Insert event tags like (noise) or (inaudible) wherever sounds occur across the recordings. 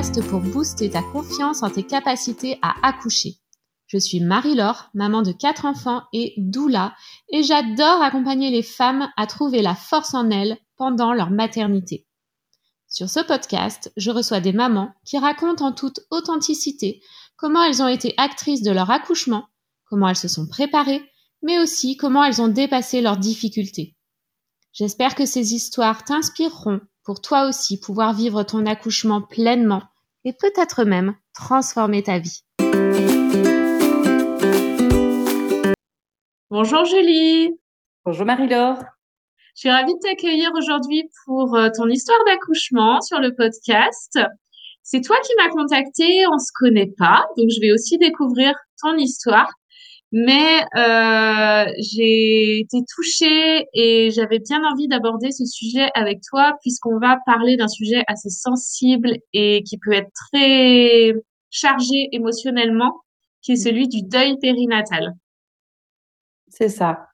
Pour booster ta confiance en tes capacités à accoucher. Je suis Marie-Laure, maman de quatre enfants et doula, et j'adore accompagner les femmes à trouver la force en elles pendant leur maternité. Sur ce podcast, je reçois des mamans qui racontent en toute authenticité comment elles ont été actrices de leur accouchement, comment elles se sont préparées, mais aussi comment elles ont dépassé leurs difficultés. J'espère que ces histoires t'inspireront pour toi aussi pouvoir vivre ton accouchement pleinement et peut-être même transformer ta vie. Bonjour Julie. Bonjour Marie-Laure. Je suis ravie de t'accueillir aujourd'hui pour euh, ton histoire d'accouchement sur le podcast. C'est toi qui m'as contacté, on se connaît pas, donc je vais aussi découvrir ton histoire mais euh, j'ai été touchée et j'avais bien envie d'aborder ce sujet avec toi puisqu'on va parler d'un sujet assez sensible et qui peut être très chargé émotionnellement, qui est celui du deuil périnatal. C'est ça.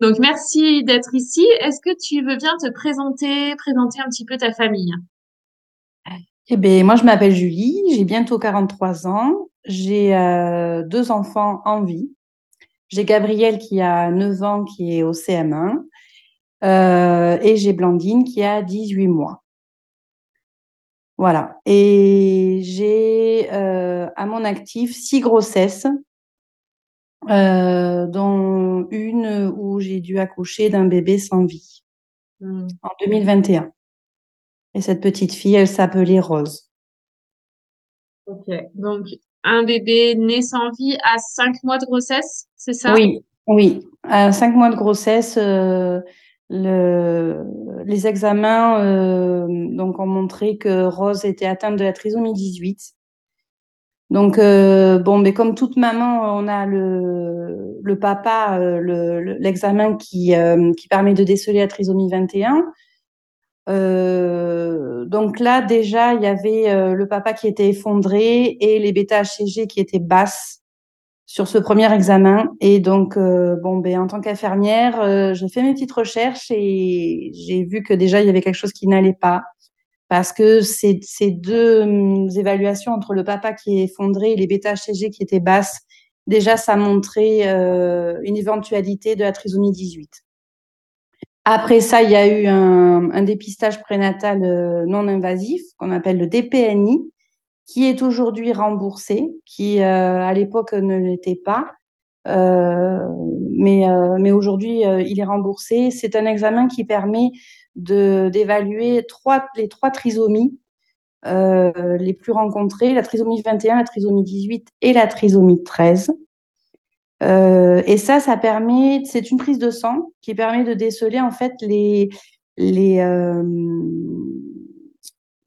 Donc merci d'être ici. Est-ce que tu veux bien te présenter, présenter un petit peu ta famille? Eh bien, moi je m'appelle Julie, j'ai bientôt 43 ans. J'ai euh, deux enfants en vie. J'ai Gabriel qui a 9 ans, qui est au CM1. Euh, et j'ai Blandine qui a 18 mois. Voilà. Et j'ai euh, à mon actif six grossesses, dont une où j'ai dû accoucher d'un bébé sans vie mmh. en 2021. Et cette petite fille, elle s'appelait Rose. Ok, donc un bébé né sans vie à cinq mois de grossesse, c'est ça? Oui, oui. À cinq mois de grossesse, euh, le, les examens euh, donc ont montré que Rose était atteinte de la trisomie 18. Donc euh, bon, mais comme toute maman, on a le, papa, l'examen qui permet de déceler la trisomie 21. Euh, donc là, déjà, il y avait euh, le papa qui était effondré et les bêta-HCG qui étaient basses sur ce premier examen. Et donc, euh, bon, ben, en tant qu'infirmière, j'ai fait mes petites recherches et j'ai vu que déjà, il y avait quelque chose qui n'allait pas. Parce que ces, ces deux hum, évaluations entre le papa qui est effondré et les bêta-HCG qui étaient basses, déjà, ça montrait une éventualité de la trisomie 18. Après ça, il y a eu un, dépistage prénatal euh, non invasif qu'on appelle le DPNI, qui est aujourd'hui remboursé, qui euh, à l'époque ne l'était pas. Euh, mais, mais aujourd'hui, il est remboursé. C'est un examen qui permet d'évaluer trois, les trois trisomies les plus rencontrées, la trisomie 21, la trisomie 18 et la trisomie 13. Euh, et ça, ça permet, c'est une prise de sang qui permet de déceler en fait les les euh,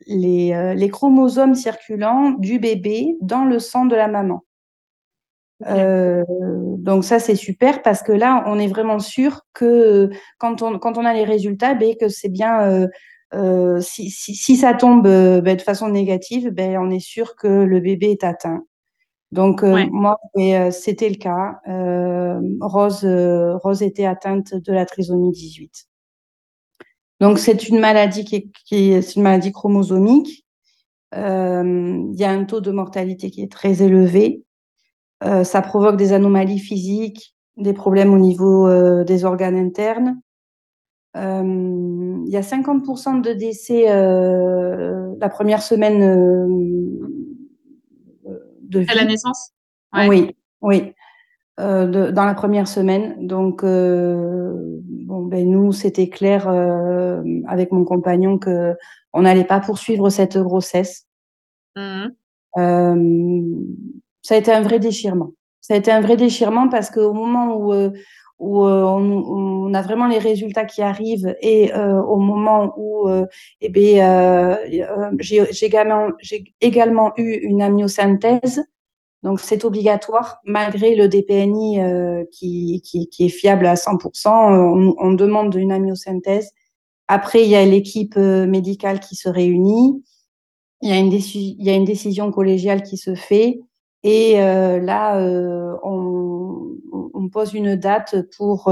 les, euh, les, chromosomes circulants du bébé dans le sang de la maman. Euh, donc ça c'est super parce que là on est vraiment sûr que quand on quand on a les résultats, ben, que c'est bien euh, si, si, si, ça tombe ben, de façon négative, ben, on est sûr que le bébé est atteint. Donc euh, moi, euh, c'était le cas. Euh, Rose, Rose était atteinte de la trisomie 18. Donc c'est une maladie qui est, qui est une maladie chromosomique. Il y a un taux de mortalité qui est très élevé. ça provoque des anomalies physiques, des problèmes au niveau des organes internes. Il y a 50% de décès la première semaine à la naissance? Oui, oui. Euh, dans la première semaine. Donc, euh, bon, ben, nous, c'était clair euh, avec mon compagnon que on n'allait pas poursuivre cette grossesse. Mmh. ça a été un vrai déchirement. Ça a été un vrai déchirement parce qu'au moment où, où on, a vraiment les résultats qui arrivent et au moment où eh ben, j'ai également, également eu une amniosynthèse donc c'est obligatoire, malgré le DPNI euh, qui, qui, qui, est fiable à 100%, on, on demande une amyosynthèse. Après, il y a l'équipe euh, médicale qui se réunit, il y, a une il y a une décision collégiale qui se fait, et euh, là, euh, on, on, pose une date pour,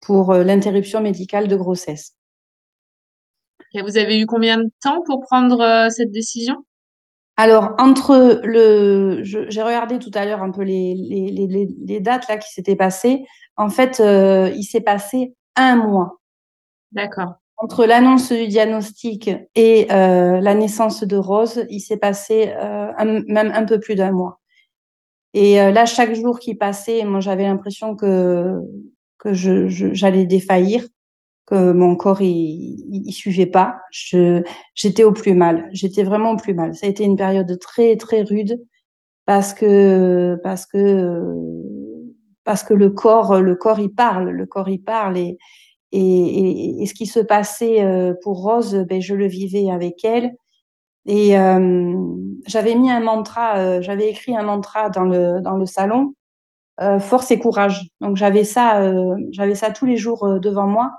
pour l'interruption médicale de grossesse. Et vous avez eu combien de temps pour prendre cette décision? Alors, entre le, j'ai regardé tout à l'heure un peu les, les, les, les dates là qui s'étaient passées. En fait, euh, il s'est passé un mois. D'accord. Entre l'annonce du diagnostic et euh, la naissance de Rose, il s'est passé euh, même un peu plus d'un mois. Et euh, là, chaque jour qui passait, moi, j'avais l'impression que que je, j'allais défaillir que mon corps il, il, suivait pas. Je j'étais au plus mal. J'étais vraiment au plus mal. Ça a été une période très très rude parce que parce que parce que le corps le corps il parle, le corps il parle et et, et, ce qui se passait euh, pour Rose, ben je le vivais avec elle. Et euh, j'avais mis un mantra, euh, j'avais écrit un mantra dans le dans le salon, euh, force et courage. Donc j'avais ça, euh, j'avais ça tous les jours devant moi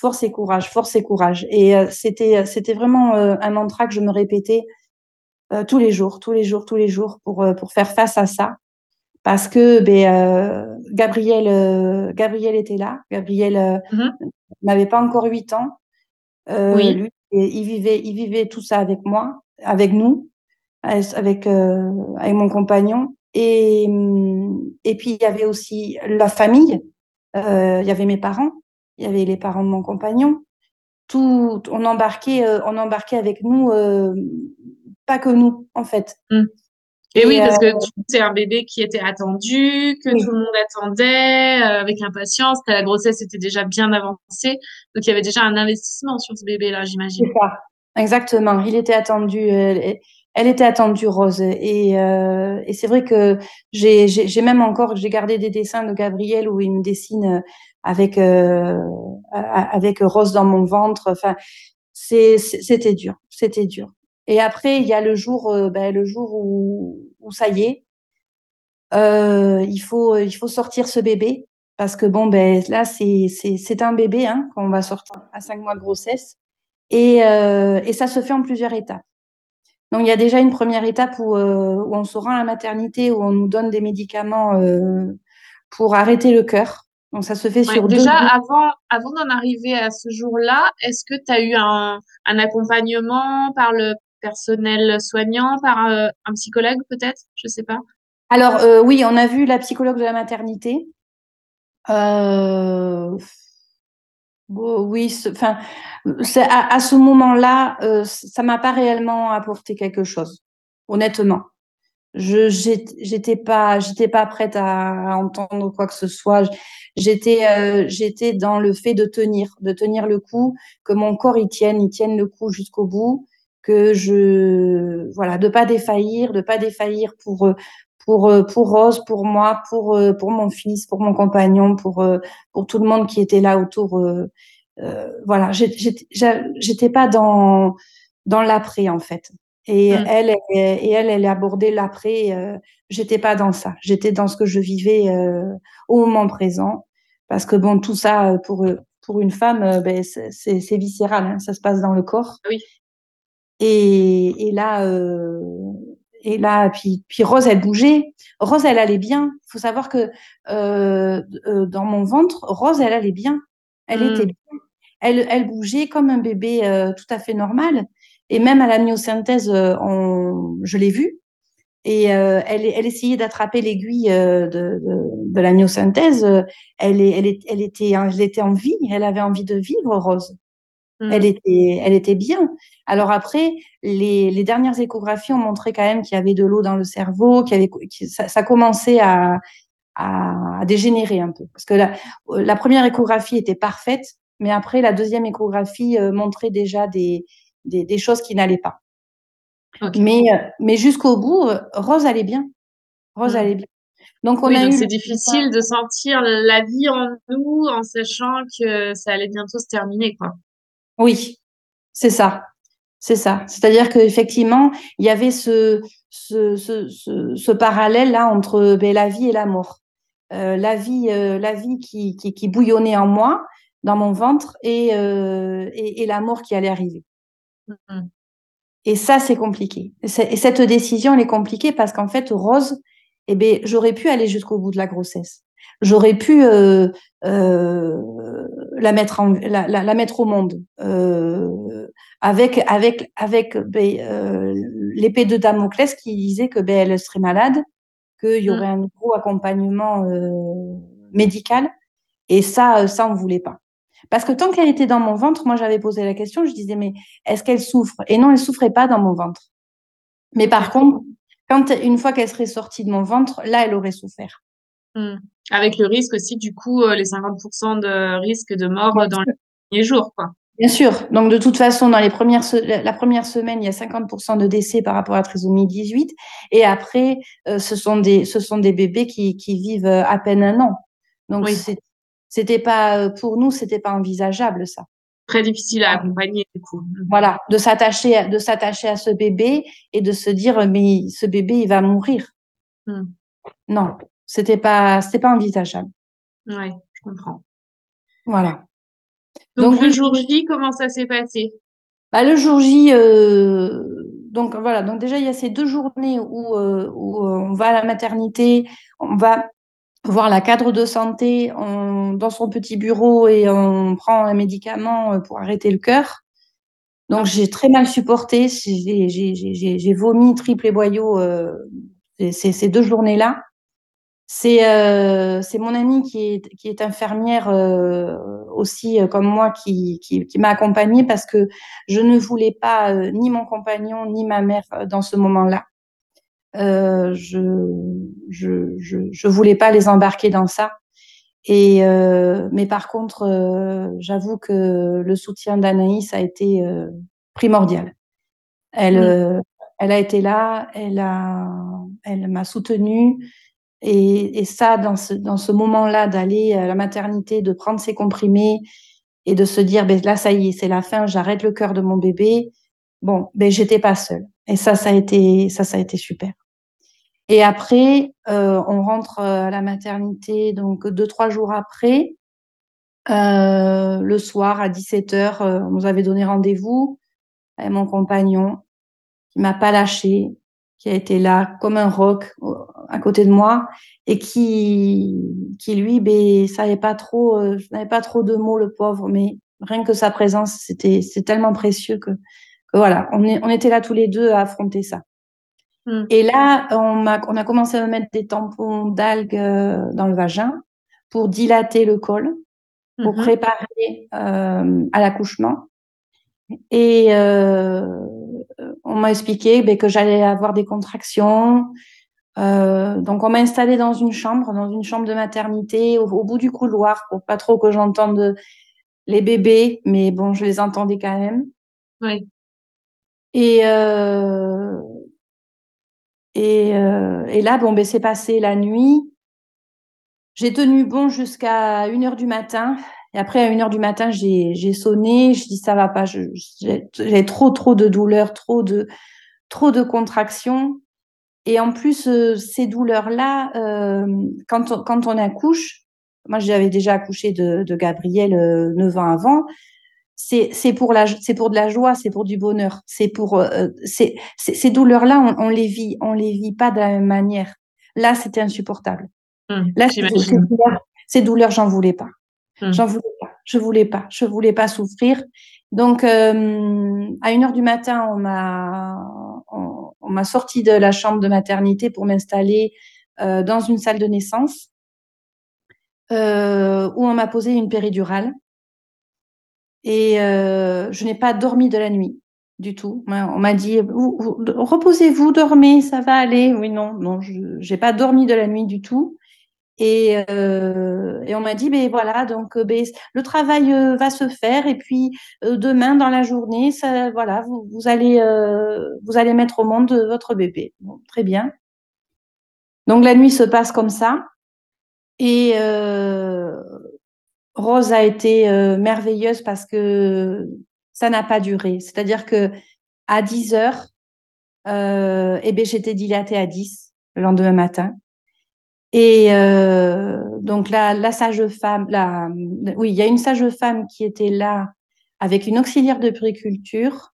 force et courage, force et courage. Et euh, c'était c'était vraiment euh, un mantra que je me répétais euh, tous les jours, tous les jours, tous les jours pour pour faire face à ça. Parce que ben, Gabriel Gabriel était là. Gabriel mmh n'avait pas encore huit ans. oui. Lui, il vivait il vivait tout ça avec moi, avec nous, avec avec mon compagnon. Et et puis il y avait aussi la famille. il y avait mes parents il y avait les parents de mon compagnon. Tout, on embarquait, euh, on embarquait avec nous, euh, pas que nous, en fait. Mmh. Et, oui, parce que euh, c'est un bébé qui était attendu, que tout le monde attendait avec impatience, que la grossesse était déjà bien avancée. Donc, il y avait déjà un investissement sur ce bébé-là, j'imagine. C'est ça, exactement. Il était attendu. elle était attendue, Rose. Et, euh, et c'est vrai que j'ai même encore, j'ai gardé des dessins de Gabriel où il me dessine avec euh, avec Rose dans mon ventre. Enfin, c'était dur, c'était dur. Et après, il y a le jour, euh, ben, le jour où, où ça y est, euh, il faut il faut sortir ce bébé. Parce que bon ben là c'est c'est c'est un bébé hein qu'on va sortir à cinq mois de grossesse. Et euh, et ça se fait en plusieurs étapes. Donc il y a déjà une première étape où, où on se rend à la maternité où on nous donne des médicaments pour arrêter le cœur. Donc ça se fait sur déjà avant avant d'en arriver à ce jour-là, est-ce que tu as eu un, un accompagnement par le personnel soignant, par euh, un psychologue peut-être, je sais pas. Alors euh, oui, on a vu la psychologue de la maternité. Euh, bon, oui, enfin, à, à, ce moment-là, euh, ça m'a pas réellement apporté quelque chose, honnêtement je j'étais pas j'étais pas prête à, entendre quoi que ce soit j'étais j'étais dans le fait de tenir de tenir le coup que mon corps y tienne il tienne le coup jusqu'au bout que je voilà de pas défaillir de pas défaillir pour pour pour Rose pour moi pour pour mon fils pour mon compagnon pour pour tout le monde qui était là autour euh, voilà j'étais pas dans dans l'après en fait et mmh. elle, et elle, elle abordait l'après. Euh, j'étais pas dans ça. J'étais dans ce que je vivais euh, au moment présent. Parce que bon, tout ça euh, pour pour une femme, euh, ben, c'est viscéral. Hein, ça se passe dans le corps. Oui. Et, et là, euh, et là, puis puis Rose, elle bougeait. Rose, elle allait bien. Il faut savoir que euh, dans mon ventre, Rose, elle allait bien. Elle mmh. était bien. Elle, elle bougeait comme un bébé tout à fait normal. Et même à la myosynthèse, euh, on, je l'ai vue. Et euh, elle, elle essayait d'attraper l'aiguille euh, de, de, de, la myosynthèse. Elle, elle, elle, était, elle était en vie. Elle avait envie de vivre, Rose. Mmh. Elle était, elle était bien. Alors après, les, les dernières échographies ont montré quand même qu'il y avait de l'eau dans le cerveau, qu'il y avait, ça, ça, commençait à, à, dégénérer un peu. Parce que la, la première échographie était parfaite, mais après la deuxième échographie montrait déjà des, des, des choses qui n'allaient pas. Mais, euh, mais jusqu'au bout, euh, Rose allait bien. Rose mmh. allait bien. Donc, on a eu. C'est difficile de sentir la vie en nous en sachant que ça allait bientôt se terminer, quoi. Oui, c'est ça. C'est ça. C'est-à-dire qu'effectivement, il y avait ce, ce, ce, ce, parallèle-là entre ben, la vie et la mort. Euh, la vie, euh, la vie qui, qui, qui, bouillonnait en moi, dans mon ventre, et, euh, et, et la mort qui allait arriver. Mmh. Et ça, c'est compliqué. Et cette décision, elle est compliquée parce qu'en fait, Rose, eh ben, j'aurais pu aller jusqu'au bout de la grossesse. J'aurais pu euh, euh, la mettre en, la, la, la, mettre au monde. Euh, avec avec avec ben, l'épée de Damoclès qui disait que ben elle serait malade, qu'il y aurait un gros accompagnement médical, et ça, ça on voulait pas. Parce que tant qu'elle était dans mon ventre, moi j'avais posé la question, je disais mais est-ce qu'elle souffre? Et non, elle souffrait pas dans mon ventre. Mais par contre, quand une fois qu'elle serait sortie de mon ventre, là, elle aurait souffert. Mmh. Avec le risque aussi, du coup, les 50% de risque de mort dans les premiers jours, quoi. Bien sûr. Donc, de toute façon, dans les premières la première semaine, il y a 50% de décès par rapport à la trisomie 18. Et après, ce sont des, ce sont des bébés qui, qui vivent à peine un an. Donc, c'était pas, pour nous, c'était pas envisageable, ça. Très difficile à accompagner, du coup. Voilà. De s'attacher, de s'attacher à ce bébé et de se dire, mais ce bébé, il va mourir. Mmh. Non. C'était pas, c'était pas envisageable. Ouais, je comprends. Voilà. Donc, le jour J, comment ça s'est passé? Bah, Le jour J, euh, donc voilà, donc déjà il y a ces deux journées où, euh, où euh, on va à la maternité, on va voir la cadre de santé on, dans son petit bureau et on prend un médicament pour arrêter le cœur. Donc j'ai très mal supporté, j'ai vomi triple et boyau euh, ces, ces deux journées-là. C'est euh, mon amie qui est, qui est infirmière euh, aussi euh, comme moi qui, qui, qui m'a accompagnée parce que je ne voulais pas euh, ni mon compagnon ni ma mère dans ce moment-là. Je, je, je, je voulais pas les embarquer dans ça. Et mais par contre, j'avoue que le soutien d'Anaïs a été primordial. Elle, elle a été là, elle a, elle m'a soutenue. Et, et ça, dans ce, dans ce moment-là, d'aller à la maternité, de prendre ses comprimés et de se dire, ben là, ça y est, c'est la fin, j'arrête le cœur de mon bébé. Bon, ben j'étais pas seule. Et ça, ça a été, ça, ça a été super. Et après, euh, on rentre à la maternité, donc deux, trois jours après, euh, le soir à 17h, euh, on nous avait donné rendez-vous mon compagnon qui m'a pas lâché, qui a été là comme un roc à côté de moi et qui, qui lui, ben, savait pas trop, euh, n'avait pas trop de mots, le pauvre, mais rien que sa présence, c'était, c'est tellement précieux que, que, voilà, on, est, on était là tous les deux à affronter ça. Mmh. Et là, on a, on a commencé à mettre des tampons d'algues euh, dans le vagin pour dilater le col, pour mmh. préparer euh, à l'accouchement. Et euh, on m'a expliqué ben, que j'allais avoir des contractions. Euh, donc on m'a installée dans une chambre, dans une chambre de maternité, au, au, bout du couloir, pour pas trop que j'entende les bébés, mais bon, je les entendais quand même. Oui. Et euh, et, euh, et là, bon, ben c'est passé la nuit. J'ai tenu bon jusqu'à une heure du matin. Et après, à une heure du matin, j'ai sonné. Je dis ça va pas. J'ai trop trop de douleurs, trop de trop de contractions. Et en plus, euh, ces douleurs-là, euh, quand, on, quand on accouche, moi j'avais déjà accouché de, de Gabriel euh, 9 ans avant, c'est pour, la, pour de la joie, c'est pour du bonheur. C'est pour euh, ces douleurs-là, on, on, les vit, on les vit pas de la même manière. Là, c'était insupportable. Mmh, Là, ces douleurs, ces douleurs j'en voulais pas. Mmh. J'en voulais pas. Je voulais pas. Je voulais pas souffrir. Donc, euh, à une heure du matin, on m'a on, m'a sorti de la chambre de maternité pour m'installer euh, dans une salle de naissance euh, où on m'a posé une péridurale. Et euh, je n'ai pas dormi de la nuit du tout. On m'a dit reposez-vous, dormez, ça va aller. Oui, non, non, je n'ai pas dormi de la nuit du tout. Et, euh, et on m'a dit, ben voilà, donc ben, le travail euh, va se faire et puis euh, demain dans la journée, voilà, vous, allez euh, vous allez mettre au monde votre bébé. Très bien. Donc la nuit se passe comme ça et euh, Rose a été merveilleuse parce que ça n'a pas duré. C'est-à-dire que à 10 heures, euh, eh ben j'étais dilatée à 10 le lendemain matin. Et euh, donc la, la sage-femme, la, oui, il y a une sage-femme qui était là avec une auxiliaire de puriculture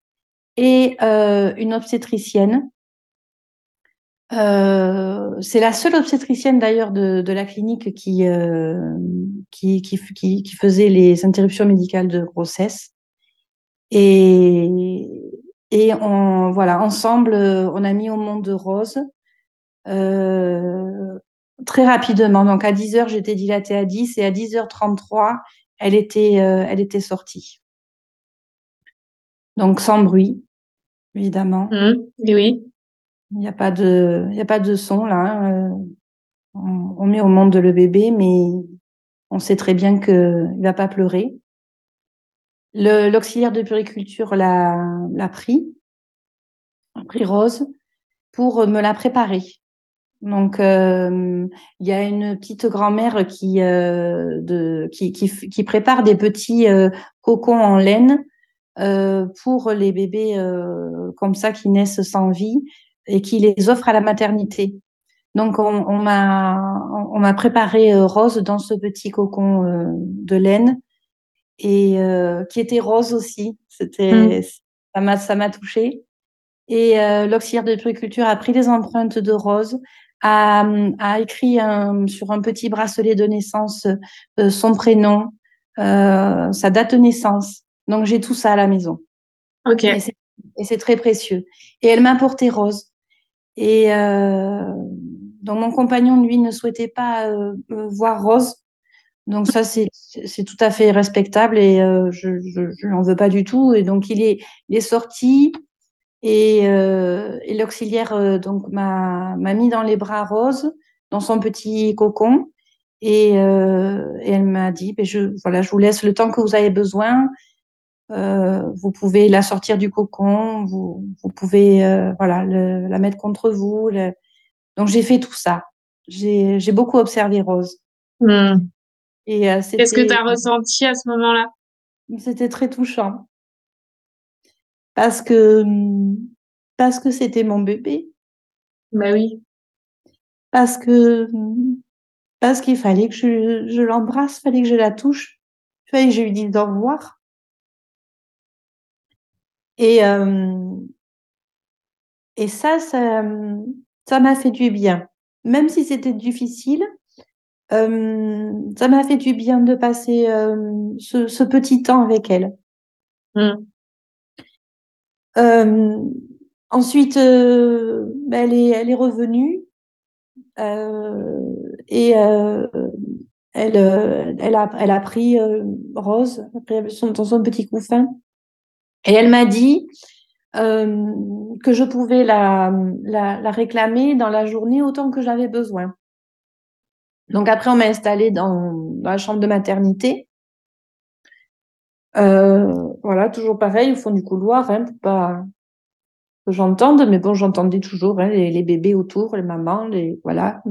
et euh, une obstétricienne. Euh, c'est la seule obstétricienne d'ailleurs de, de, la clinique qui, euh, qui, qui, qui, qui, faisait les interruptions médicales de grossesse. Et, et on, voilà, ensemble, on a mis au monde Rose euh, très rapidement. Donc à 10 heures, j'étais dilatée à 10 et à 10h33, elle était, euh, elle était sortie. Donc sans bruit, évidemment. Mmh, oui. Il n'y a pas de, il y a pas de son là. Hein. On, on, met au monde le bébé, mais on sait très bien qu'il va pas pleurer. L'auxiliaire de puriculture l'a pris, a pris Rose, pour me la préparer. Donc, euh, il y a une petite grand-mère qui, euh, de, qui, qui, qui, prépare des petits euh, cocons en laine euh, pour les bébés euh, comme ça qui naissent sans vie et qui les offre à la maternité. Donc, on, on m'a on, m'a préparé Rose dans ce petit cocon de laine et euh, qui était rose aussi. C'était, mmh. ça m'a, ça m'a touché. Et euh, l'auxiliaire de puriculture a pris les empreintes de Rose, a, a écrit un, sur un petit bracelet de naissance euh, son prénom, euh, sa date de naissance. Donc j'ai tout ça à la maison. Ok. Et c'est, très précieux. Et elle m'a porté Rose. Et euh, donc mon compagnon lui ne souhaitait pas voir Rose donc ça, c'est tout à fait respectable et euh, je n'en veux pas du tout. Et donc, il est, il est sorti et, euh, et l'auxiliaire euh, donc m'a mis dans les bras Rose, dans son petit cocon. Et, euh, et elle m'a dit, ben je, voilà, je vous laisse le temps que vous avez besoin. Euh, vous pouvez la sortir du cocon, vous, vous pouvez voilà, le, la mettre contre vous. Le... Donc, j'ai fait tout ça. J'ai beaucoup observé Rose. Mmh. Euh, Qu'est-ce que tu as ressenti à ce moment-là? C'était très touchant. Parce que parce que c'était mon bébé. Bah oui. Parce que parce qu'il fallait que je, je l'embrasse, fallait que je la touche, fallait que je lui dise au revoir. Et euh, et ça, ça ça m'a fait du bien, même si c'était difficile euh, ça m'a fait du bien de passer euh, ce, ce, petit temps avec elle. Mmh. Euh, ensuite, euh, elle, est, elle est revenue euh, et elle, elle, a, elle a pris Rose dans son petit couffin et elle m'a dit que je pouvais la, la, la réclamer dans la journée autant que j'avais besoin. Donc après, on m'a installée dans, dans, la chambre de maternité. Euh, voilà, toujours pareil, au fond du couloir, hein, pour pas que j'entende, mais bon, j'entendais toujours hein, les, bébés autour, les mamans, les voilà.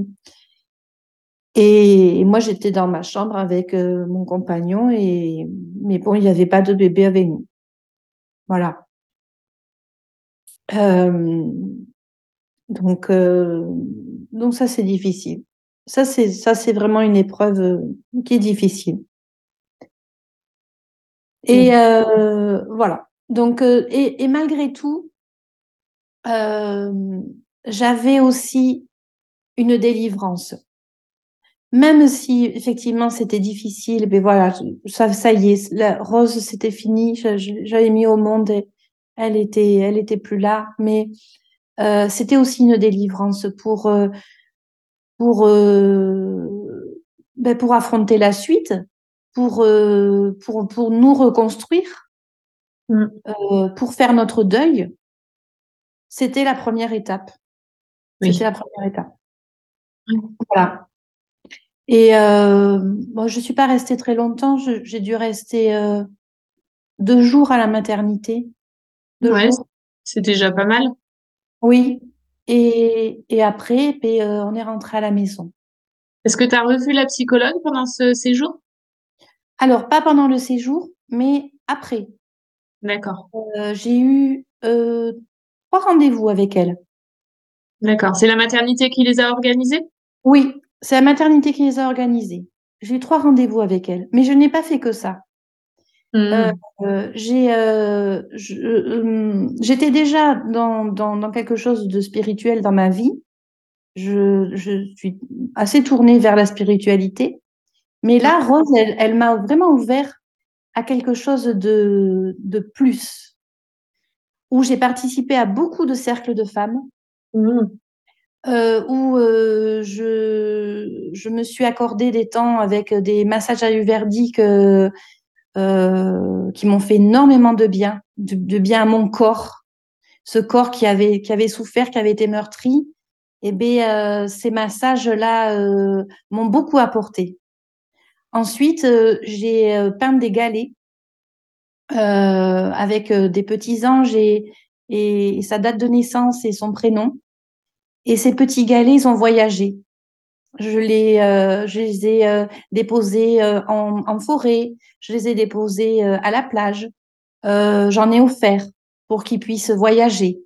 Et, moi, j'étais dans ma chambre avec euh, mon compagnon, et mais bon, il n'y avait pas de bébé avec nous. Voilà. Euh, donc, donc ça, c'est difficile. Ça, c'est ça, c'est vraiment une épreuve qui est difficile. Et mmh. euh, voilà. Donc, euh, et, et, malgré tout, euh, j'avais aussi une délivrance. Même si effectivement c'était difficile, mais voilà, ça, ça y est, la Rose c'était fini, j'avais mis au monde, et elle était, elle était plus là, mais euh, c'était aussi une délivrance pour euh, pour, euh, ben pour affronter la suite, pour, euh, pour, pour nous reconstruire, mmh. euh, pour faire notre deuil. C'était la première étape. Oui. C'était la première étape. Voilà. Et euh, bon, je suis pas restée très longtemps. J'ai dû rester euh, deux jours à la maternité. Deux ouais, c'est déjà pas mal. Oui, et, et après, ben, euh, on est rentré à la maison. Est-ce que tu as revu la psychologue pendant ce séjour? Alors, pas pendant le séjour, mais après. D'accord. Euh, J'ai eu euh, trois rendez-vous avec elle. D'accord. C'est la maternité qui les a organisés? Oui, c'est la maternité qui les a organisés. J'ai eu trois rendez-vous avec elle, mais je n'ai pas fait que ça. Mmh. j'ai, euh, j'étais déjà dans, dans, dans, quelque chose de spirituel dans ma vie. Je, je suis assez tournée vers la spiritualité. Mais là, Rose, elle, elle m'a vraiment ouvert à quelque chose de, de plus, où j'ai participé à beaucoup de cercles de femmes, Mmh. euh, où euh, je, je me suis accordé des temps avec des massages ayurvédiques euh, euh, qui m'ont fait énormément de bien, de, de bien à mon corps, ce corps qui avait, qui avait souffert, qui avait été meurtri. Et bien, ces massages-là m'ont beaucoup apporté. Ensuite, euh, j'ai euh, peint des galets euh, avec des petits anges et, et sa date de naissance et son prénom. Et ces petits galets, ils ont voyagé. Je les, euh, je les ai euh, déposés euh, en, en, forêt, je les ai déposés à la plage. J'en ai offert pour qu'ils puissent voyager,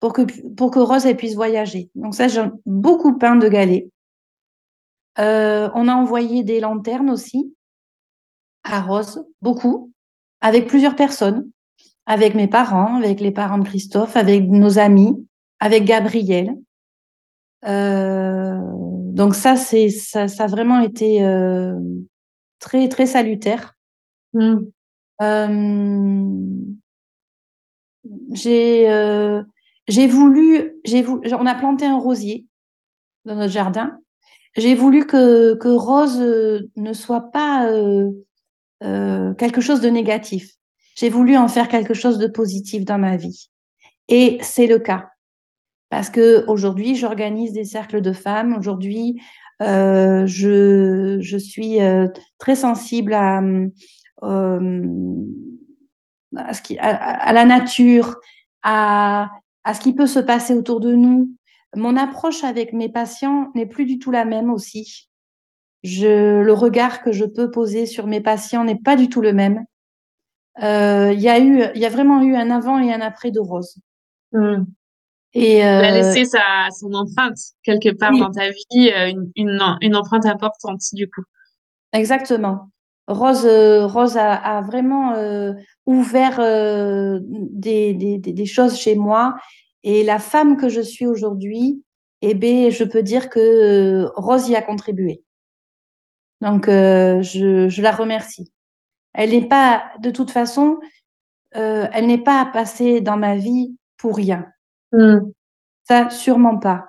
pour que, pour que Rose elle puisse voyager. Donc ça, j'ai beaucoup peint de galets. Euh, on a envoyé des lanternes aussi à Rose, beaucoup, avec plusieurs personnes, avec mes parents, avec les parents de Christophe, avec nos amis, avec Gabriel. Euh, donc ça, c'est ça, ça, a vraiment été euh, très très salutaire. Euh, j'ai euh, j'ai voulu, j'ai voulu, on a planté un rosier dans notre jardin. J'ai voulu que que Rose ne soit pas euh, euh, quelque chose de négatif. J'ai voulu en faire quelque chose de positif dans ma vie. Et c'est le cas. Parce que aujourd'hui, j'organise des cercles de femmes. Aujourd'hui, euh, je, je suis euh, très sensible à, euh, à, ce qui, à, à, la nature, à, à ce qui peut se passer autour de nous. Mon approche avec mes patients n'est plus du tout la même aussi. Je, le regard que je peux poser sur mes patients n'est pas du tout le même. Il euh, y a eu, il y a vraiment eu un avant et un après de Rose. Mmh. Et euh, Elle a laissé sa, son empreinte quelque part oui. dans ta vie, euh, une, une, une, empreinte importante du coup. Exactement. Rose, euh, Rose a, a vraiment euh, ouvert des, des, des, choses chez moi. Et la femme que je suis aujourd'hui, eh bien, je peux dire que Rose y a contribué. Donc, je, je la remercie. Elle n'est pas, de toute façon, elle n'est pas passée dans ma vie pour rien. Mmh. Ça, sûrement pas.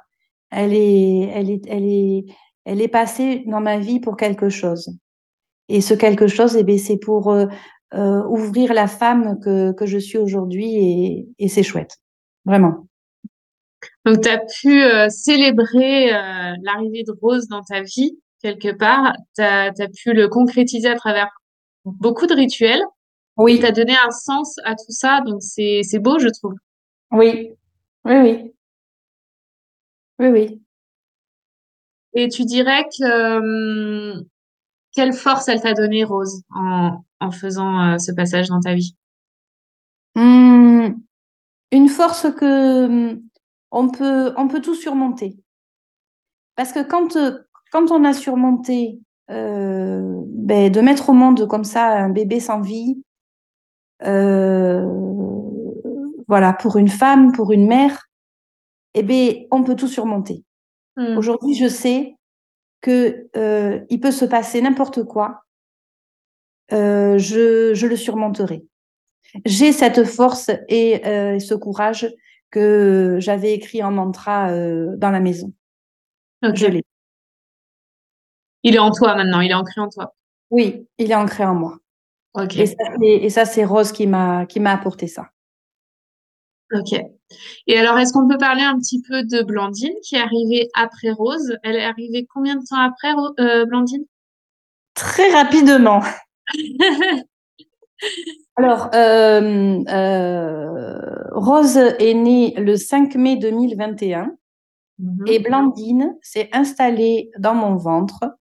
Elle est, elle est, elle est, elle est passée dans ma vie pour quelque chose. Et ce quelque chose, eh bien, c'est pour euh, euh, ouvrir la femme que, que je suis aujourd'hui et, et c'est chouette. Vraiment. Donc, tu as pu euh, célébrer l'arrivée de Rose dans ta vie, quelque part. Tu as, as, pu le concrétiser à travers beaucoup de rituels. Oui. Tu as donné un sens à tout ça. Donc, c'est beau, je trouve. Oui. Oui, oui. Oui, oui. Et tu dirais que euh, quelle force elle t'a donné, Rose, en, en faisant euh, ce passage dans ta vie? Mmh, Une force que on peut, on peut tout surmonter. Parce que quand, quand on a surmonté euh, ben, de mettre au monde comme ça un bébé sans vie, voilà, pour une femme, pour une mère, eh bien, on peut tout surmonter. Mmh. Aujourd'hui, je sais que euh, il peut se passer n'importe quoi. Euh, je, je, le surmonterai. J'ai cette force et euh, ce courage que j'avais écrit en mantra euh, dans la maison. Okay. Je l'ai. Il est en toi maintenant, il est ancré en toi. Oui, il est ancré en moi. Okay. Et ça, c'est Rose qui m'a qui m'a apporté ça. Ok. Et alors, est-ce qu'on peut parler un petit peu de Blandine qui est arrivée après Rose? Elle est arrivée combien de temps après, euh, Blandine? Très rapidement. (laughs) alors, euh, euh, Rose est née le 5 mai 2021 mmh. et Blandine s'est installée dans mon ventre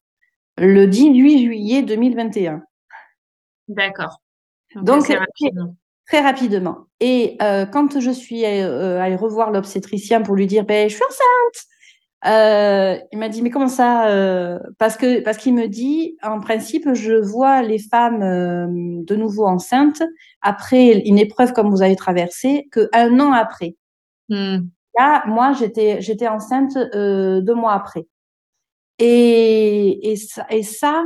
le 18 juillet 2021. D'accord. Donc, Donc rapidement. Très rapidement. Et euh, quand je suis allée, allée revoir l'obstétricien pour lui dire, ben, je suis enceinte, euh, il m'a dit, mais comment ça Parce que parce qu'il me dit, en principe, je vois les femmes de nouveau enceintes après une épreuve comme vous avez traversé que un an après. Mm. Là, moi, j'étais j'étais enceinte deux mois après. Et, et ça, et ça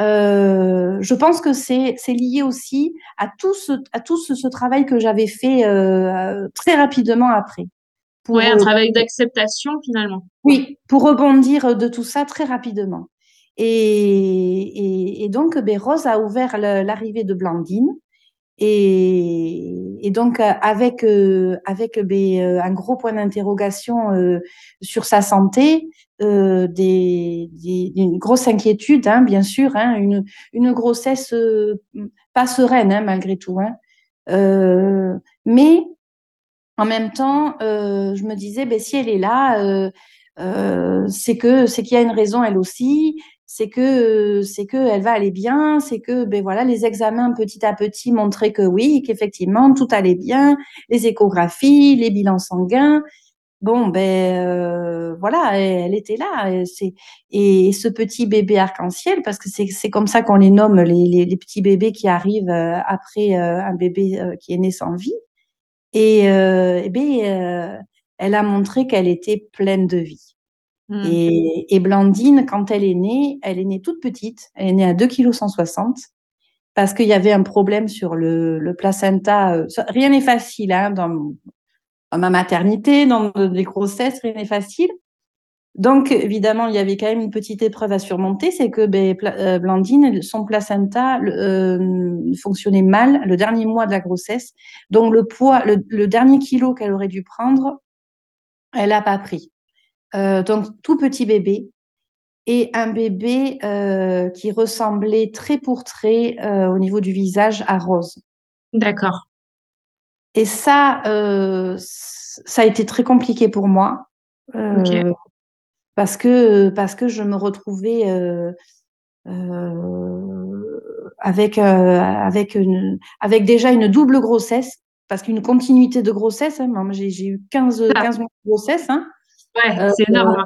Euh, je pense que c'est c'est lié aussi à tout ce à tout ce, ce travail que j'avais fait euh, très rapidement après. Pour, ouais, un travail d'acceptation finalement. Oui, pour rebondir de tout ça très rapidement. Et, et, et donc, ben, Rose a ouvert l'arrivée de Blandine. Et, et, donc avec euh, avec ben, euh, un gros point d'interrogation euh, sur sa santé, des, des, une grosse inquiétude, hein, bien sûr, hein, une, une grossesse pas sereine hein, malgré tout. Hein. mais en même temps, je me disais, ben, si elle est là, c'est que c'est qu'il y a une raison elle aussi c'est que c'est que elle va aller bien, c'est que ben voilà les examens petit à petit montraient que oui, qu'effectivement tout allait bien, les échographies, les bilans sanguins. Bon ben euh, voilà, elle, était là. Et, et ce petit bébé arc-en-ciel, parce que c'est, c'est comme ça qu'on les nomme les, les, les, petits bébés qui arrivent euh, après euh, un bébé qui est né sans vie. Et, et ben elle a montré qu'elle était pleine de vie. Mmh. Et, et, Blandine, quand elle est née, elle est née toute petite. Elle est née à 2 kg 160 parce qu'il y avait un problème sur le, le placenta. Euh, rien n'est facile hein, dans, dans, ma maternité, dans les grossesses, rien n'est facile. Donc, évidemment, il y avait quand même une petite épreuve à surmonter, c'est que ben, euh, Blandine, son placenta euh, fonctionnait mal le dernier mois de la grossesse. Donc, le poids, le, le dernier kilo qu'elle aurait dû prendre, elle n'a pas pris. Euh, donc tout petit bébé et un bébé euh, qui ressemblait très pour trait euh, au niveau du visage à Rose. D'accord. Et ça, euh, ça a été très compliqué pour moi okay. Parce que parce que je me retrouvais avec avec une avec déjà une double grossesse parce qu'une continuité de grossesse. Hein, j'ai eu 15 15 ah. mois de grossesse. Hein, Ouais, euh, c'est énorme. Hein.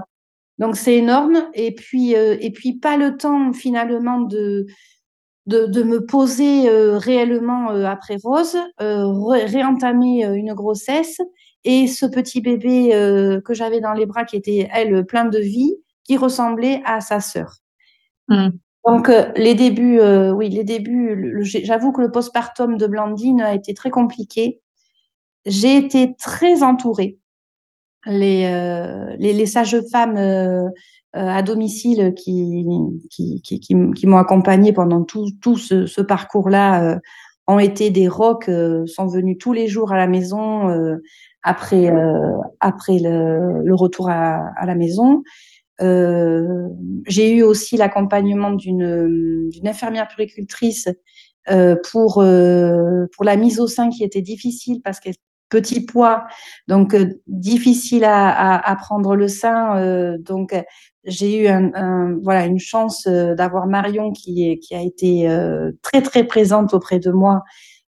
donc c'est énorme. Et puis, euh, et puis pas le temps finalement de, de, de me poser euh, réellement après Rose, ré réentamer une grossesse et ce petit bébé que j'avais dans les bras qui était, elle, plein de vie, qui ressemblait à sa sœur. Mmh. Donc les débuts, oui, les débuts, j'avoue que le postpartum de Blandine a été très compliqué. J'ai été très entourée les, euh, les, les sages-femmes euh, euh, à domicile qui, qui, qui, qui, qui m'ont accompagnée pendant tout, tout ce, ce parcours-là ont été des rocs, sont venus tous les jours à la maison après, après le, le retour à, à, la maison. Euh, j'ai eu aussi l'accompagnement d'une infirmière puricultrice euh, pour euh, pour la mise au sein qui était difficile parce qu'elle petit poids, donc euh, difficile à, à, à, prendre le sein. Euh, donc j'ai eu un, un, voilà une chance euh, d'avoir Marion qui, qui a été euh, très très présente auprès de moi,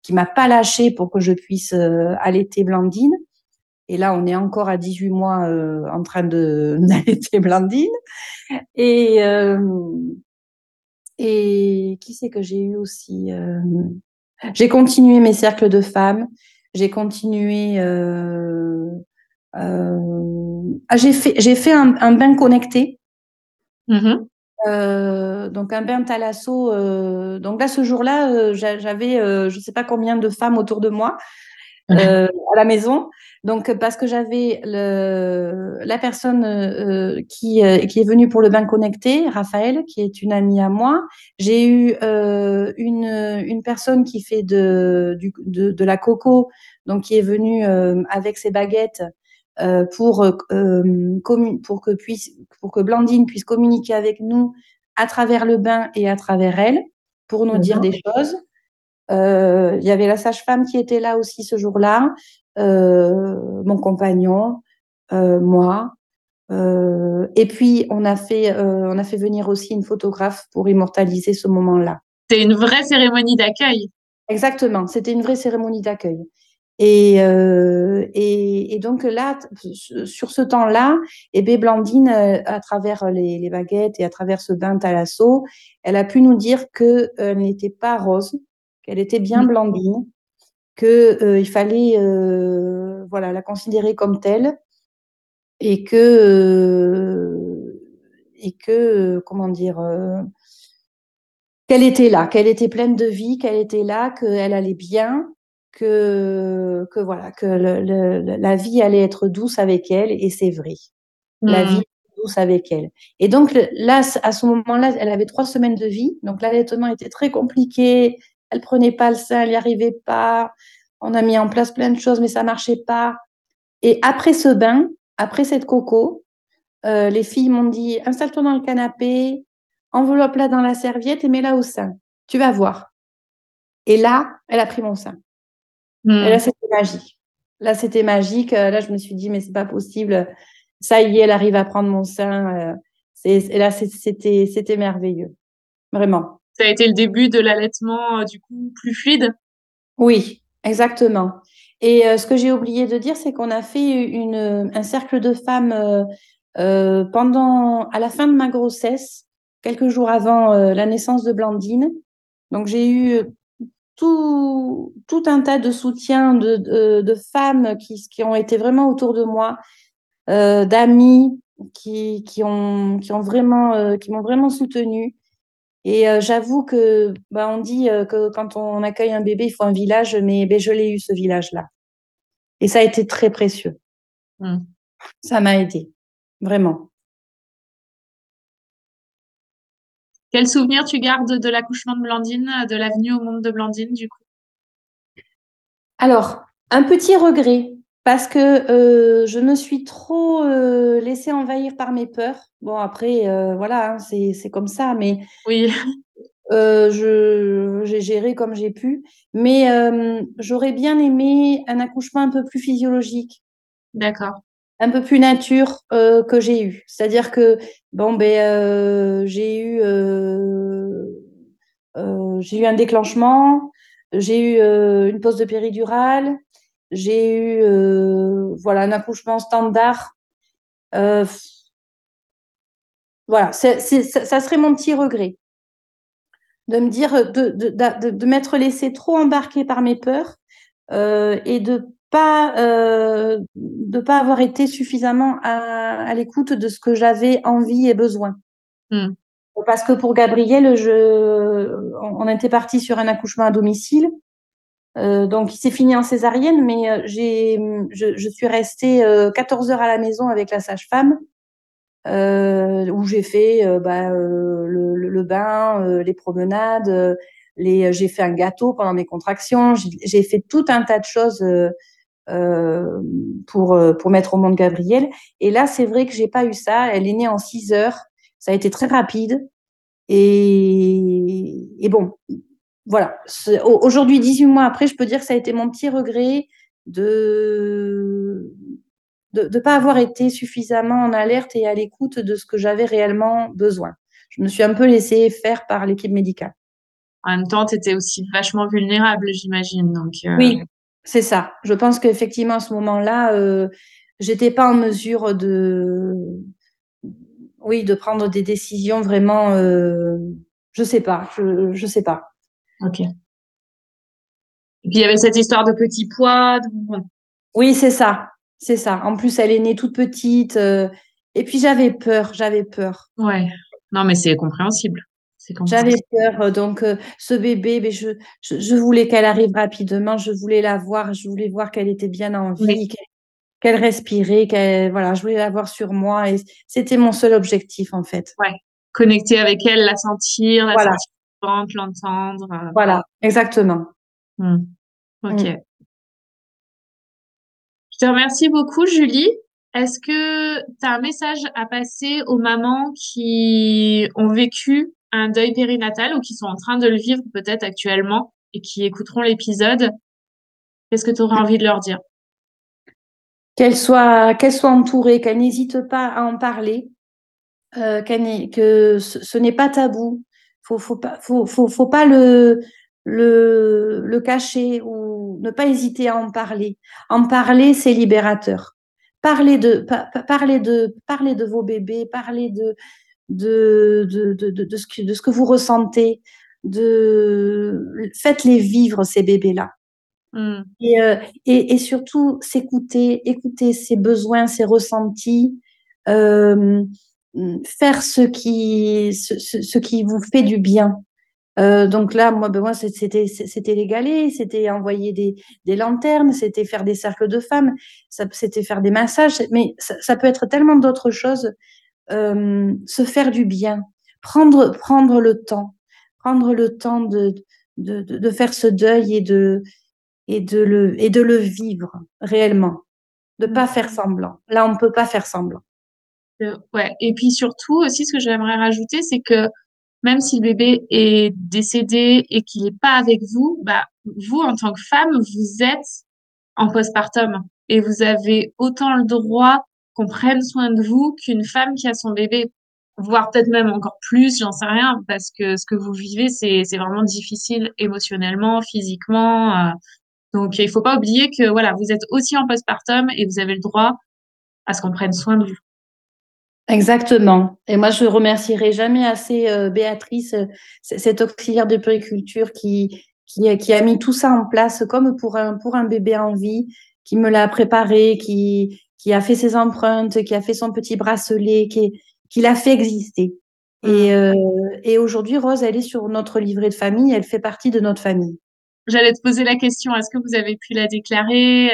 qui m'a pas lâché pour que je puisse allaiter Blandine. Et là, on est encore à 18 mois en train de (laughs) d'allaiter Blandine. Et et qui c'est que j'ai eu aussi J'ai continué mes cercles de femmes j'ai continué. Euh, euh, ah, j'ai fait, j'ai fait un, un, bain connecté. Mmh euh, donc un bain thalasso. Euh, donc là, ce jour-là, euh, j'avais, euh, je sais pas combien de femmes autour de moi à la maison. Donc parce que j'avais la personne qui, qui est venue pour le bain connecté, Raphaël, qui est une amie à moi. J'ai eu une, une personne qui fait de, du, de, de la coco donc qui est venu euh, avec ses baguettes euh, pour euh, pour que puisse pour que Blandine puisse communiquer avec nous à travers le bain et à travers elle pour nous dire des choses. Il y avait la sage-femme qui était là aussi ce jour-là, mon compagnon, moi. et puis on a fait on a fait venir aussi une photographe pour immortaliser ce moment-là. C'est une vraie cérémonie d'accueil. Exactement, c'était une vraie cérémonie d'accueil. Et, euh, et, et, donc là, sur ce temps-là, et eh Blandine, euh, à travers les, les, baguettes et à travers ce bain thalasso, elle a pu nous dire que euh, n'était pas rose, qu'elle était bien mmh. Blandine, que euh, il fallait euh, voilà la considérer comme telle et que euh, et que comment dire qu'elle était là, qu'elle était pleine de vie, qu'elle était là, qu'elle allait bien, que, que voilà, que le, le, la vie allait être douce avec elle, et c'est vrai. La Hmm. vie douce avec elle. Et donc là, à ce moment-là, elle avait trois semaines de vie, donc l'allaitement était très compliqué. Elle prenait pas le sein, elle n'y arrivait pas. On a mis en place plein de choses, mais ça marchait pas. Et après ce bain, après cette coco, euh, les filles m'ont dit installe-toi dans le canapé, enveloppe-la dans la serviette et mets-la au sein. Tu vas voir. Et là, elle a pris mon sein. Hmm. Et là, c'était magique. Là, c'était magique. Euh, Là, je me suis dit, mais c'est pas possible. Ça y est, elle arrive à prendre mon sein. Euh, Et là, c'était c'était merveilleux. Vraiment. Ça a été le début de l'allaitement, euh, du coup, plus fluide? Oui, exactement. Et euh, ce que j'ai oublié de dire, c'est qu'on a fait un cercle de femmes euh, pendant, à la fin de ma grossesse, quelques jours avant la naissance de Blandine. Donc, j'ai eu tout, tout un tas de soutiens de, de, de femmes qui, qui ont été vraiment autour de moi, d'amis qui, qui, ont, qui, ont vraiment, qui m'ont vraiment soutenue. Et euh, j'avoue que, bah, on dit euh, que quand on accueille un bébé, il faut un village, mais ben, je l'ai eu ce village-là. Et ça a été très précieux. Hmm. Ça m'a aidé, vraiment. Quel souvenir tu gardes de l'accouchement de Blandine, de la venue au monde de Blandine, du coup? Alors, un petit regret, parce que euh, je me suis trop euh, laissée envahir par mes peurs. Bon, après, euh, voilà, hein, c'est, comme ça, mais Oui. (laughs) j'ai géré comme j'ai pu. Mais j'aurais bien aimé un accouchement un peu plus physiologique. D'accord. un peu plus nature que j'ai eu. C'est-à-dire que bon ben j'ai eu j'ai eu un déclenchement, j'ai eu une pause de péridurale, j'ai eu euh, voilà un accouchement standard. Euh, voilà, ça, ça serait mon petit regret de me dire de, de, de, de m'être laissé trop embarquer par mes peurs euh, et de pas euh, de pas avoir été suffisamment à, à l'écoute de ce que j'avais envie et besoin. Hmm. Parce que pour Gabriel, je, on était parti sur un accouchement à domicile. Euh, donc, il s'est fini en césarienne, mais euh, j'ai, je, je suis restée euh, 14 heures à la maison avec la sage-femme, euh, où j'ai fait euh, bah, euh, le, le, le, bain, euh, les promenades, euh, les, j'ai fait un gâteau pendant mes contractions, j'ai, fait tout un tas de choses euh, euh, pour, euh, pour mettre au monde Gabriel. Et là, c'est vrai que j'ai pas eu ça. Elle est née en 6 heures. Ça a été très rapide. Et, et bon, voilà. Aujourd'hui, 18 mois après, je peux dire que ça a été mon petit regret de de ne pas avoir été suffisamment en alerte et à l'écoute de ce que j'avais réellement besoin. Je me suis un peu laissée faire par l'équipe médicale. En même temps, tu étais aussi vachement vulnérable, j'imagine. Donc, euh... Oui, c'est ça. Je pense qu'effectivement, à ce moment-là, euh, j'étais pas en mesure de, oui, de prendre des décisions vraiment, euh, je sais pas, je, je sais pas. Ok. Et puis il y avait cette histoire de petit poids. De... Oui, c'est ça, c'est ça. En plus, elle est née toute petite, euh, et puis j'avais peur, j'avais peur. Ouais. Non, mais c'est compréhensible. J'avais peur, donc euh, ce bébé, mais je, je, je voulais qu'elle arrive rapidement, je voulais la voir, je voulais voir qu'elle était bien en vie, oui. qu'elle qu'elle respirait, qu'elle voilà, je voulais la voir sur moi et c'était mon seul objectif en fait. Ouais, connecter avec elle, la sentir, la voilà. sentir, l'entendre. Euh... Voilà, exactement. Mmh. Ok. Mmh. Je te remercie beaucoup, Julie. Est-ce que tu as un message à passer aux mamans qui ont vécu un deuil périnatal ou qui sont en train de le vivre peut-être actuellement et qui écouteront l'épisode? Qu'est-ce que tu aurais envie de leur dire? Qu'elles soient, qu'elles soient entourées, qu'elles n'hésitent pas à en parler, euh, que ce, ce n'est pas tabou. Faut, faut pas, faut, faut, faut pas le, le, le cacher ou ne pas hésiter à en parler. En parler, c'est libérateur. Parlez de, pa, parlez de, parlez de vos bébés, parlez de, de, de, de, de, ce que, de ce que vous ressentez, de, faites-les vivre ces bébés-là. Mmh. Et, euh, et, et, surtout s'écouter, écouter ses besoins, ses ressentis, euh, faire ce qui, ce, ce, ce, qui vous fait du bien. donc là, moi, ben moi c'était c'était les galets, c'était envoyer des, des lanternes, c'était faire des cercles de femmes, c'était faire des massages, mais ça, ça peut être tellement d'autres choses. se faire du bien, prendre prendre le temps, prendre le temps de de, de, de faire ce deuil et de et de le et de le vivre réellement, de pas faire mmh. semblant. Là, on peut pas faire semblant. Ouais. Et puis surtout aussi, ce que j'aimerais rajouter, c'est que même si le bébé est décédé et qu'il n'est pas avec vous, bah, vous, en tant que femme, vous êtes en postpartum et vous avez autant le droit qu'on prenne soin de vous qu'une femme qui a son bébé, voire peut-être même encore plus, j'en sais rien, parce que ce que vous vivez, c'est, c'est vraiment difficile émotionnellement, physiquement. Euh. donc, il faut pas oublier que voilà, vous êtes aussi en postpartum et vous avez le droit à ce qu'on prenne soin de vous. Exactement. Et moi, je remercierai jamais assez euh, Béatrice, euh, cette auxiliaire de périculture qui, qui, qui, a mis tout ça en place comme pour un, pour un bébé en vie, qui me l'a préparé, qui, qui a fait ses empreintes, qui a fait son petit bracelet, qui, qui l'a fait exister. Et, mmh. euh, et aujourd'hui, Rose, elle est sur notre livret de famille, elle fait partie de notre famille. J'allais te poser la question, est-ce que vous avez pu la déclarer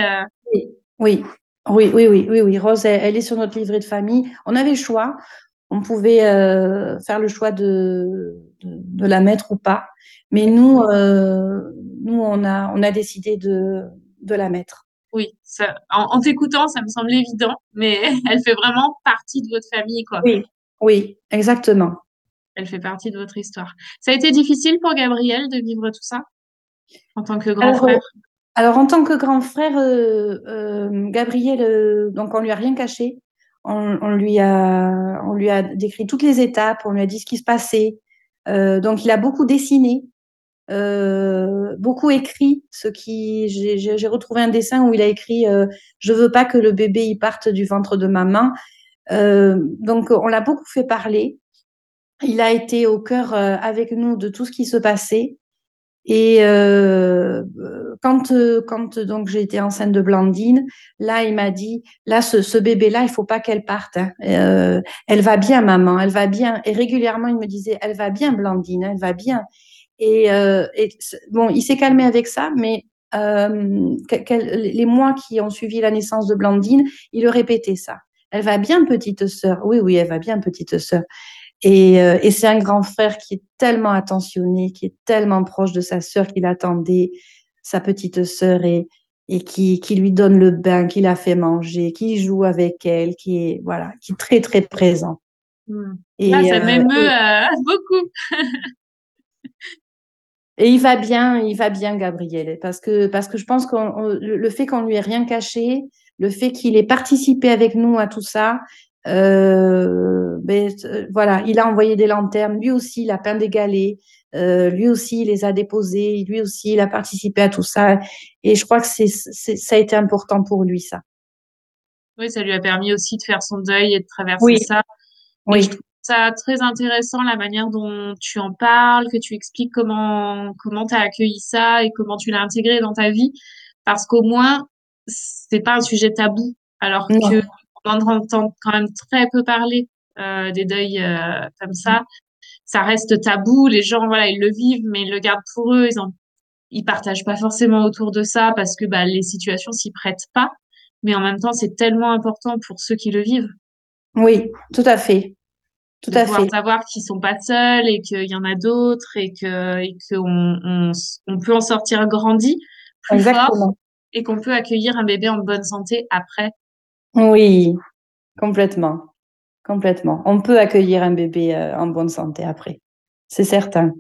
oui, oui, oui, oui, oui, oui, oui. Rose, elle, est sur notre livret de famille. On avait le choix. On pouvait euh, faire le choix de, de, la mettre ou pas. Mais nous, euh, nous, on a, on a décidé de, de la mettre. Oui, ça, en, t'écoutant, ça me semble évident, mais (laughs) elle fait vraiment partie de votre famille, quoi. Oui, oui, exactement. Elle fait partie de votre histoire. Ça a été difficile pour Gabriel de vivre tout ça en tant que grand frère? Alors, en tant que grand frère, euh, euh, Gabriel, euh, donc on lui a rien caché. On, lui a, on lui a décrit toutes les étapes, on lui a dit ce qui se passait. donc, il a beaucoup dessiné, beaucoup écrit. Ce qui, j'ai retrouvé un dessin où il a écrit "Je veux pas que le bébé y parte du ventre de maman". donc, on l'a beaucoup fait parler. Il a été au cœur avec nous de tout ce qui se passait. Et euh, quand quand donc j'ai été enceinte de Blandine, là il m'a dit là ce, ce bébé là il faut pas qu'elle parte. Hein. Euh, elle va bien maman, elle va bien. Et régulièrement il me disait elle va bien Blandine, elle va bien. Et, euh, et bon il s'est calmé avec ça, mais euh, les mois qui ont suivi la naissance de Blandine, il répétait ça. Elle va bien petite sœur. Oui oui elle va bien petite sœur. Et, euh, et c'est un grand frère qui est tellement attentionné, qui est tellement proche de sa sœur qu'il attendait, sa petite sœur, et, et qui, qui lui donne le bain, qui la fait manger, qui joue avec elle, qui est, voilà, qui est très, très présent. Mmh. Et, ça euh, m'émeut euh, (laughs) beaucoup. et il va bien, il va bien, Gabriel, parce que, parce que je pense que le fait qu'on lui ait rien caché, le fait qu'il ait participé avec nous à tout ça, euh, ben, euh, voilà, il a envoyé des lanternes. Lui aussi, il a peint des galets. Euh, lui aussi, il les a déposés. Lui aussi, il a participé à tout ça. Et je crois que c'est, ça a été important pour lui, ça. Oui, ça lui a permis aussi de faire son deuil et de traverser ça. oui. je trouve ça très intéressant la manière dont tu en parles, que tu expliques comment comment tu as accueilli ça et comment tu l'as intégré dans ta vie, parce qu'au moins c'est pas un sujet tabou, alors que on entend quand même très peu parler euh, des deuils euh, comme ça. Ça reste tabou. Les gens, voilà, ils le vivent, mais ils le gardent pour eux. Ils en, ils partagent pas forcément autour de ça parce que bah, les situations s'y prêtent pas. Mais en même temps, c'est tellement important pour ceux qui le vivent. Oui, tout à fait. Tout de à pouvoir fait. savoir qu'ils sont pas seuls et qu'il y en a d'autres et que et qu'on on, on, peut en sortir grandi plus Exactement. fort et qu'on peut accueillir un bébé en bonne santé après oui, complètement, complètement. On peut accueillir un bébé euh, en bonne santé après, c'est certain.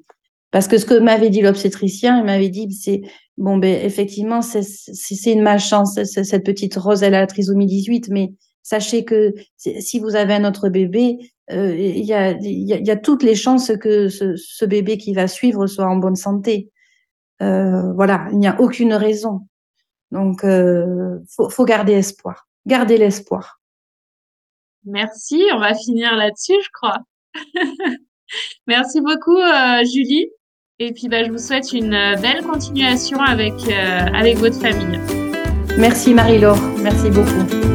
Parce que ce que m'avait dit l'obstétricien, il m'avait dit, c'est bon, ben effectivement, c'est une malchance. Cette petite Rose, elle a la trisomie 18, mais sachez que si vous avez un autre bébé, euh, il y, a, toutes les chances que ce, ce, bébé qui va suivre soit en bonne santé. Euh, voilà, il n'y a aucune raison. Donc, euh, faut garder espoir garder l'espoir. Merci, on va finir là-dessus, je crois. (laughs) Merci beaucoup, euh, Julie. Et puis, bah, je vous souhaite une euh, belle continuation avec, euh, avec votre famille. Merci, Marie-Laure. Merci beaucoup.